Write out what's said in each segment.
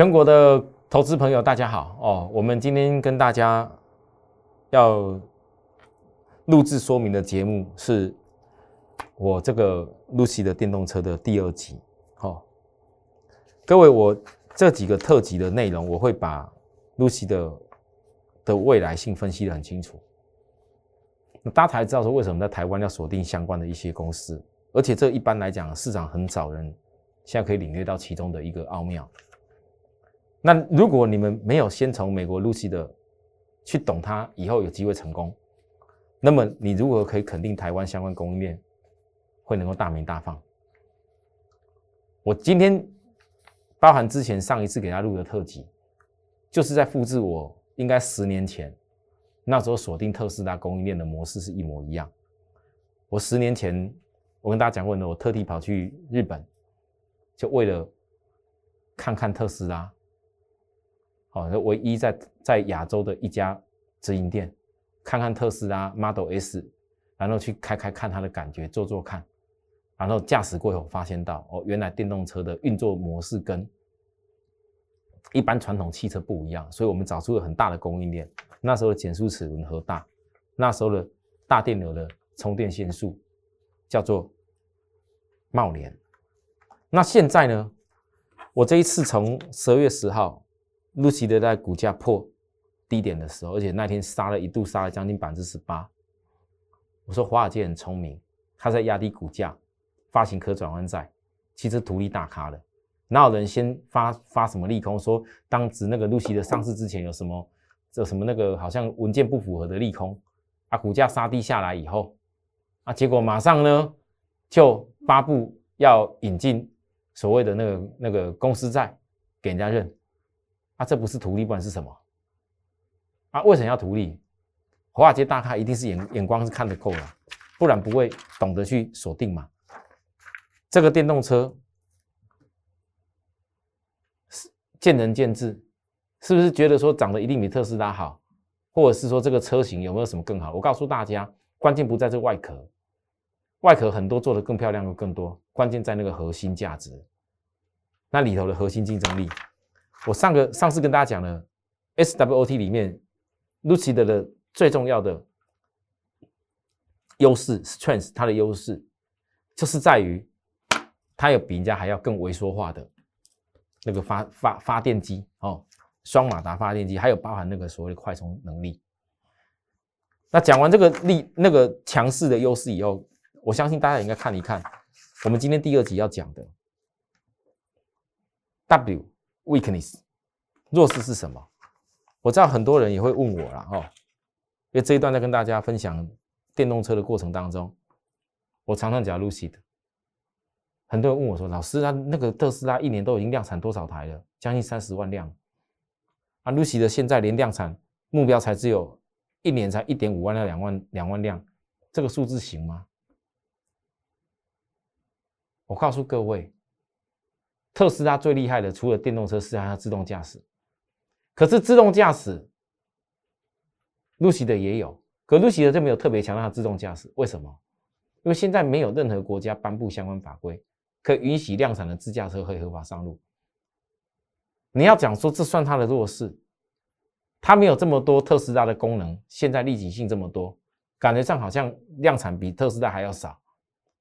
全国的投资朋友，大家好哦！我们今天跟大家要录制说明的节目是我这个 Lucy 的电动车的第二集。好，各位，我这几个特辑的内容，我会把 Lucy 的的未来性分析的很清楚。那大家才知道说，为什么在台湾要锁定相关的一些公司，而且这一般来讲，市场很少人现在可以领略到其中的一个奥妙。那如果你们没有先从美国 Lucy 的去懂它，以后有机会成功，那么你如何可以肯定台湾相关供应链会能够大名大放？我今天包含之前上一次给他录的特辑，就是在复制我应该十年前那时候锁定特斯拉供应链的模式是一模一样。我十年前我跟大家讲过呢，我特地跑去日本，就为了看看特斯拉。好，唯一在在亚洲的一家直营店，看看特斯拉 Model S，然后去开开看它的感觉，做做看，然后驾驶过后发现到哦，原来电动车的运作模式跟一般传统汽车不一样，所以我们找出了很大的供应链。那时候的减速齿轮和大，那时候的大电流的充电线数叫做茂联。那现在呢，我这一次从十二月十号。露西的在股价破低点的时候，而且那天杀了一度杀了将近百分之十八。我说华尔街很聪明，他在压低股价，发行可转换债，其实图利大咖的。哪有人先发发什么利空？说当时那个露西的上市之前有什么这什么那个好像文件不符合的利空啊？股价杀低下来以后啊，结果马上呢就发布要引进所谓的那个那个公司债给人家认。啊，这不是图利，不然是什么？啊，为什么要图利？华尔街大咖一定是眼眼光是看得够了，不然不会懂得去锁定嘛。这个电动车是见仁见智，是不是觉得说长得一定比特斯拉好，或者是说这个车型有没有什么更好？我告诉大家，关键不在这外壳，外壳很多做的更漂亮又更多，关键在那个核心价值，那里头的核心竞争力。我上个上次跟大家讲了，SWOT 里面，Lucid 的最重要的优势，strength，它的优势就是在于它有比人家还要更微缩化的那个发发发电机哦，双马达发电机，还有包含那个所谓的快充能力。那讲完这个力那个强势的优势以后，我相信大家应该看一看我们今天第二集要讲的 W。Weakness，弱势是什么？我知道很多人也会问我了哈，因为这一段在跟大家分享电动车的过程当中，我常常讲 Lucy 的，很多人问我说：“老师，他那个特斯拉一年都已经量产多少台了？将近三十万辆。啊，Lucy 的现在连量产目标才只有一年才一点五万辆、两万两万辆，这个数字行吗？”我告诉各位。特斯拉最厉害的，除了电动车，是它自动驾驶。可是自动驾驶，露西的也有，可露西的就没有特别强调它自动驾驶。为什么？因为现在没有任何国家颁布相关法规，可以允许量产的自驾车可以合法上路。你要讲说这算它的弱势，它没有这么多特斯拉的功能，现在立即性这么多，感觉上好像量产比特斯拉还要少。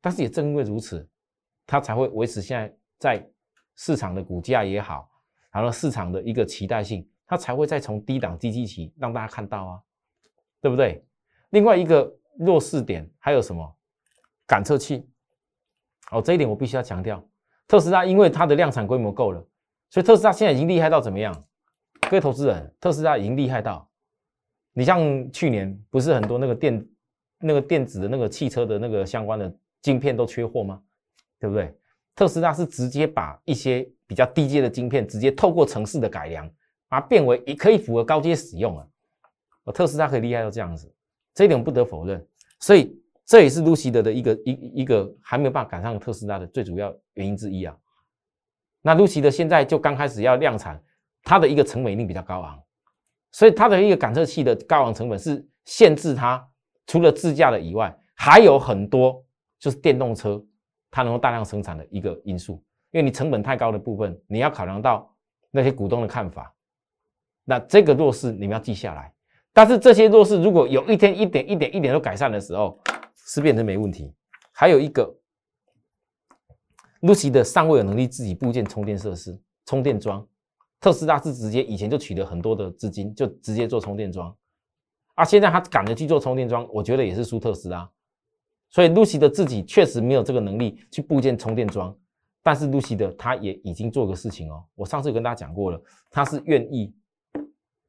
但是也正因为如此，它才会维持现在在。市场的股价也好，然后市场的一个期待性，它才会再从低档低基期让大家看到啊，对不对？另外一个弱势点还有什么？感测器哦，这一点我必须要强调。特斯拉因为它的量产规模够了，所以特斯拉现在已经厉害到怎么样？各位投资人，特斯拉已经厉害到，你像去年不是很多那个电那个电子的那个汽车的那个相关的晶片都缺货吗？对不对？特斯拉是直接把一些比较低阶的晶片，直接透过城市的改良，把它变为也可以符合高阶使用啊。特斯拉可以厉害到这样子，这一点不得否认。所以这也是路西德的一个一一个还没有办法赶上特斯拉的最主要原因之一啊。那路西德现在就刚开始要量产，它的一个成本一定比较高昂，所以它的一个感测器的高昂成本是限制它除了自驾的以外，还有很多就是电动车。它能够大量生产的一个因素，因为你成本太高的部分，你要考量到那些股东的看法。那这个弱势你们要记下来。但是这些弱势如果有一天一点一点一点都改善的时候，是变成没问题。还有一个，Lucy 的尚未有能力自己部件充电设施、充电桩。特斯拉是直接以前就取得很多的资金，就直接做充电桩。啊，现在他赶着去做充电桩，我觉得也是输特斯拉。所以 Lucy 的自己确实没有这个能力去部件充电桩。但是 Lucy 的他也已经做个事情哦，我上次有跟大家讲过了，他是愿意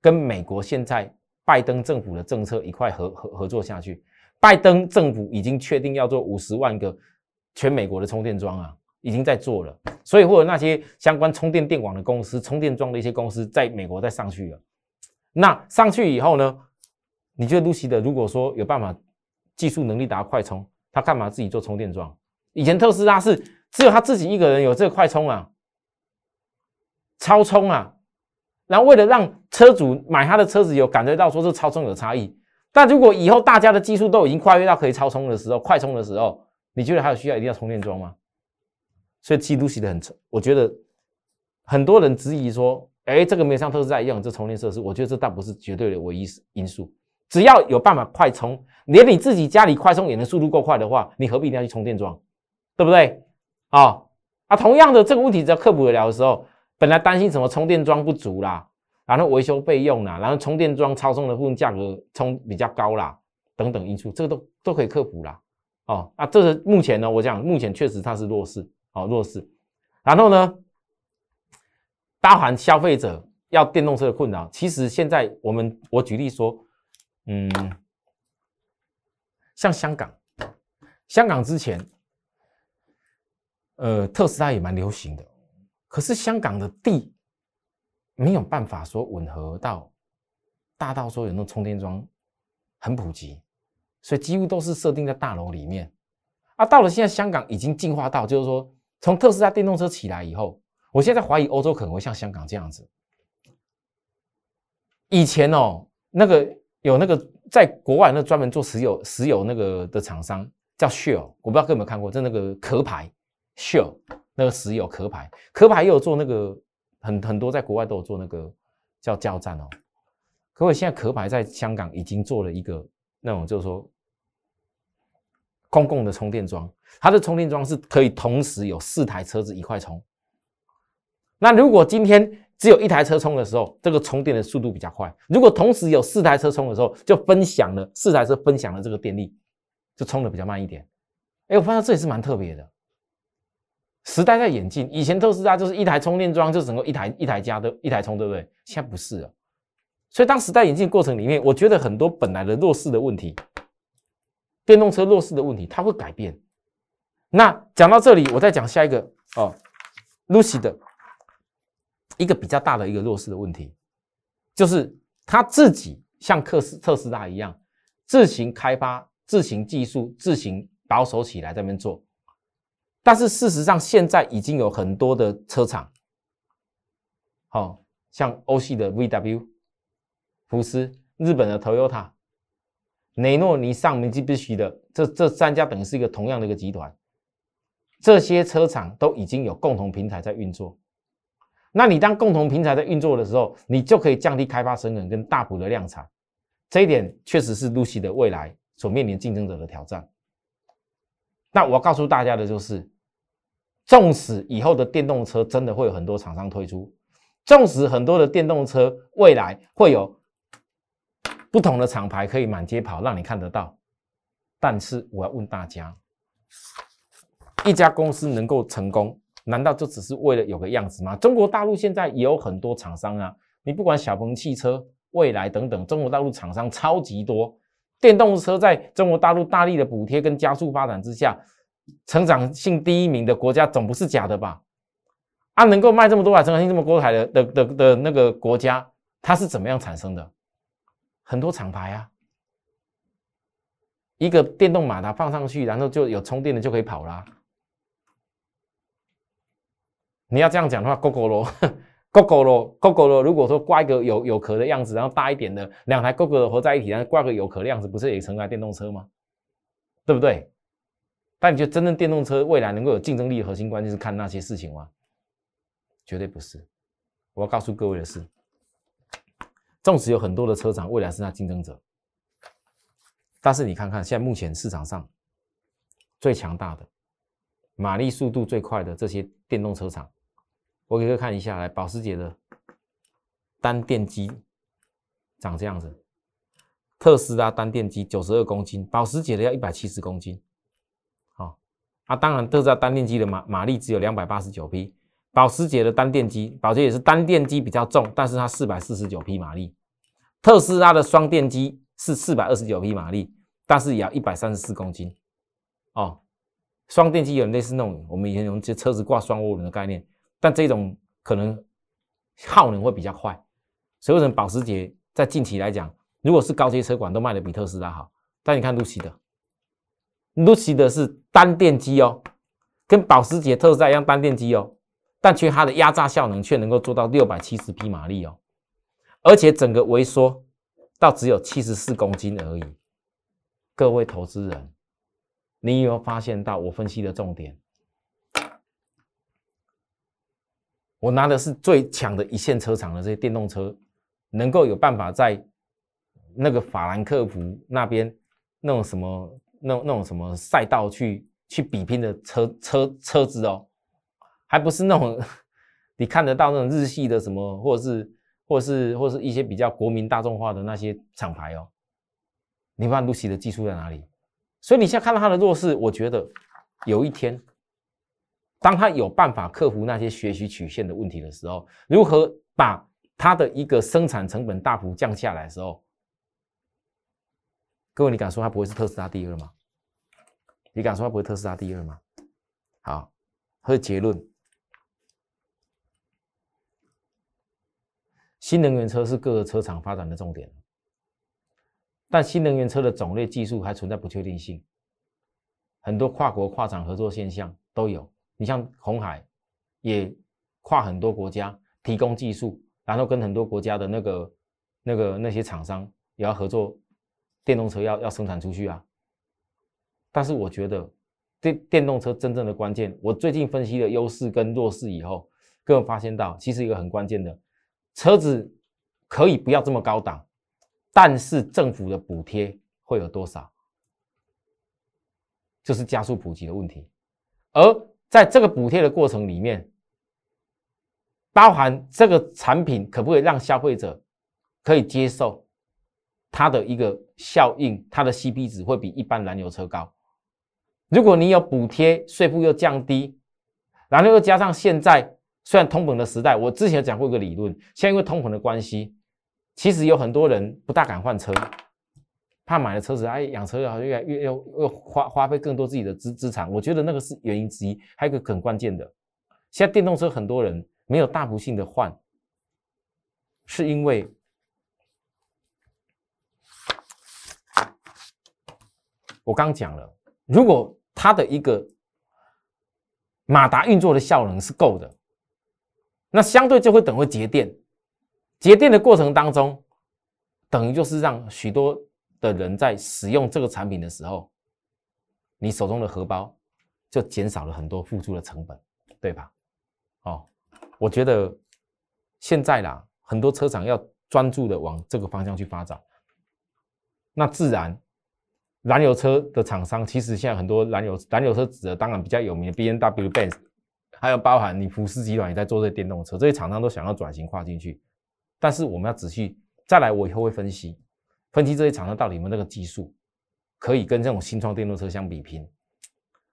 跟美国现在拜登政府的政策一块合合合作下去。拜登政府已经确定要做五十万个全美国的充电桩啊，已经在做了。所以或者那些相关充电电网的公司、充电桩的一些公司，在美国再上去了。那上去以后呢？你觉得 Lucy 的如果说有办法技术能力达快充，他干嘛自己做充电桩？以前特斯拉是。只有他自己一个人有这个快充啊，超充啊，然后为了让车主买他的车子有感觉到说这超充有差异，但如果以后大家的技术都已经跨越到可以超充的时候，快充的时候，你觉得还有需要一定要充电桩吗？所以记录写的很我觉得很多人质疑说，哎，这个没像特斯拉一样这充电设施，我觉得这倒不是绝对的唯一因素，只要有办法快充，连你自己家里快充也能速度够快的话，你何必一定要去充电桩，对不对？啊啊！同样的这个问题，只要克服得了的时候，本来担心什么充电桩不足啦，然后维修费用啦，然后充电桩超充的部分价格充比较高啦，等等因素，这个都都可以克服啦。哦，那这是目前呢，我讲目前确实它是弱势，哦弱势。然后呢，包含消费者要电动车的困扰，其实现在我们我举例说，嗯，像香港，香港之前。呃，特斯拉也蛮流行的，可是香港的地没有办法说吻合到大到说有那种充电桩很普及，所以几乎都是设定在大楼里面。啊，到了现在香港已经进化到，就是说从特斯拉电动车起来以后，我现在怀疑欧洲可能会像香港这样子。以前哦，那个有那个在国外那专门做石油石油那个的厂商叫 Shell，我不知道各位有没有看过，就那个壳牌。Shell 那个石油壳牌，壳牌也有做那个很很多，在国外都有做那个叫加油站哦。可我现在壳牌在香港已经做了一个那种，就是说公共的充电桩，它的充电桩是可以同时有四台车子一块充。那如果今天只有一台车充的时候，这个充电的速度比较快；如果同时有四台车充的时候，就分享了四台车分享了这个电力，就充的比较慢一点。哎，我发现这也是蛮特别的。时代在演进，以前特斯拉就是一台充电桩就整个一台一台加的一台充，对不对？现在不是了。所以当时代演进过程里面，我觉得很多本来的弱势的问题，电动车弱势的问题，它会改变。那讲到这里，我再讲下一个哦，Lucy 的一个比较大的一个弱势的问题，就是他自己像克斯特斯拉一样，自行开发、自行技术、自行保守起来，在那边做。但是事实上，现在已经有很多的车厂，好像欧系的 VW、福斯、日本的 Toyota、雷诺、尼桑、明基必须的这这三家，等于是一个同样的一个集团。这些车厂都已经有共同平台在运作。那你当共同平台在运作的时候，你就可以降低开发成本跟大幅的量产。这一点确实是 Lucy 的未来所面临竞争者的挑战。那我要告诉大家的就是。纵使以后的电动车真的会有很多厂商推出，纵使很多的电动车未来会有不同的厂牌可以满街跑，让你看得到。但是我要问大家，一家公司能够成功，难道就只是为了有个样子吗？中国大陆现在也有很多厂商啊，你不管小鹏汽车、蔚来等等，中国大陆厂商超级多，电动车在中国大陆大力的补贴跟加速发展之下。成长性第一名的国家总不是假的吧？啊，能够卖这么多台成长性这么高台的的的的那个国家，它是怎么样产生的？很多厂牌啊，一个电动马达放上去，然后就有充电的就可以跑啦。你要这样讲的话，GO GO 咯，GO GO 咯，GO GO 咯。如果说挂一个有有壳的样子，然后大一点的两台 GO GO 合在一起，然后挂个有壳的样子，不是也成为电动车吗？对不对？但你觉得真正电动车未来能够有竞争力的核心关键是看那些事情吗？绝对不是。我要告诉各位的是，纵使有很多的车厂未来是它竞争者，但是你看看现在目前市场上最强大的、马力速度最快的这些电动车厂，我给各位看一下，来保时捷的单电机长这样子，特斯拉单电机九十二公斤，保时捷的要一百七十公斤。好，啊，当然特斯拉单电机的马马力只有两百八十九匹。保时捷的单电机，保时捷也是单电机比较重，但是它四百四十九匹马力。特斯拉的双电机是四百二十九匹马力，但是也要一百三十四公斤。哦，双电机有类似那种我们以前用这车子挂双涡轮的概念，但这种可能耗能会比较快。所以为什么保时捷在近期来讲，如果是高阶车款都卖的比特斯拉好？但你看露西的，露西的是单电机哦，跟保时捷、特斯拉一样单电机哦。但却它的压榨效能却能够做到六百七十匹马力哦，而且整个微缩到只有七十四公斤而已。各位投资人，你有没有发现到我分析的重点？我拿的是最强的一线车厂的这些电动车，能够有办法在那个法兰克福那边那种什么那种那种什么赛道去去比拼的车车车子哦。还不是那种你看得到那种日系的什么，或者是或者是或是一些比较国民大众化的那些厂牌哦。你看露西的技术在哪里？所以你现在看到它的弱势，我觉得有一天，当他有办法克服那些学习曲线的问题的时候，如何把他的一个生产成本大幅降下来的时候，各位，你敢说他不会是特斯拉第二吗？你敢说他不会特斯拉第二吗？好，和结论。新能源车是各个车厂发展的重点，但新能源车的种类、技术还存在不确定性，很多跨国跨厂合作现象都有。你像红海，也跨很多国家提供技术，然后跟很多国家的那个、那个那些厂商也要合作，电动车要要生产出去啊。但是我觉得电电动车真正的关键，我最近分析了优势跟弱势以后，各位发现到其实一个很关键的。车子可以不要这么高档，但是政府的补贴会有多少？就是加速普及的问题。而在这个补贴的过程里面，包含这个产品可不可以让消费者可以接受，它的一个效应，它的 CP 值会比一般燃油车高。如果你有补贴，税负又降低，然后又加上现在。虽然通膨的时代，我之前讲过一个理论，现在因为通膨的关系，其实有很多人不大敢换车，怕买了车子，哎，养车好像越越要要花花费更多自己的资资产，我觉得那个是原因之一。还有一个很关键的，现在电动车很多人没有大幅性的换，是因为我刚讲了，如果它的一个马达运作的效能是够的。那相对就会等会节电，节电的过程当中，等于就是让许多的人在使用这个产品的时候，你手中的荷包就减少了很多付出的成本，对吧？哦，我觉得现在啦，很多车厂要专注的往这个方向去发展，那自然燃油车的厂商其实现在很多燃油燃油车指的当然比较有名的 B N W Benz。还有包含你福斯集团也在做这电动车，这些厂商都想要转型跨进去，但是我们要仔细再来，我以后会分析分析这些厂商到底有没有那个技术，可以跟这种新创电动车相比拼。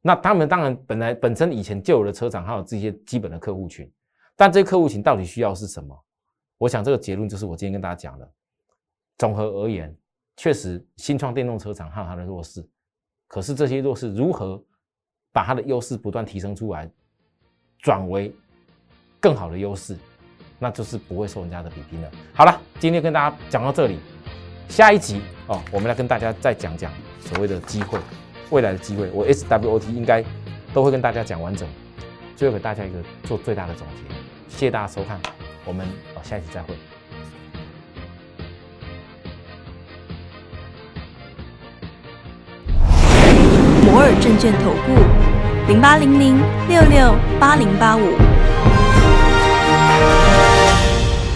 那他们当然本来本身以前就有的车厂，还有这些基本的客户群，但这些客户群到底需要是什么？我想这个结论就是我今天跟大家讲的。综合而言，确实新创电动车厂还有它的弱势，可是这些弱势如何把它的优势不断提升出来？转为更好的优势，那就是不会受人家的比拼了。好了，今天跟大家讲到这里，下一集哦，我们来跟大家再讲讲所谓的机会，未来的机会，我 SWOT 应该都会跟大家讲完整，最后给大家一个做最大的总结。谢谢大家收看，我们哦下一集再会。摩尔证券投顾。零八零零六六八零八五。